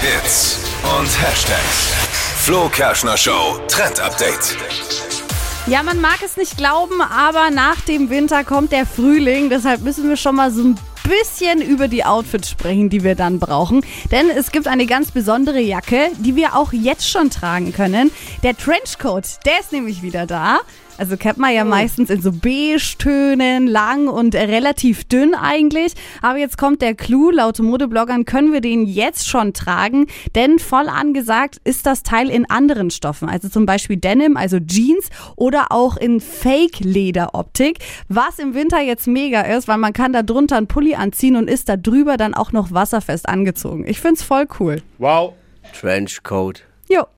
Hits und Hashtags. Flo Kerschner Show Trend Update. Ja, man mag es nicht glauben, aber nach dem Winter kommt der Frühling. Deshalb müssen wir schon mal so ein bisschen über die Outfits sprechen, die wir dann brauchen. Denn es gibt eine ganz besondere Jacke, die wir auch jetzt schon tragen können. Der Trenchcoat, der ist nämlich wieder da. Also kennt man ja meistens in so Beige-Tönen, lang und relativ dünn eigentlich. Aber jetzt kommt der Clou. Laut Modebloggern können wir den jetzt schon tragen, denn voll angesagt ist das Teil in anderen Stoffen. Also zum Beispiel Denim, also Jeans oder auch in Fake-Leder-Optik. Was im Winter jetzt mega ist, weil man kann da drunter einen Pulli anziehen und ist da drüber dann auch noch wasserfest angezogen. Ich find's voll cool. Wow. Trenchcoat. Jo.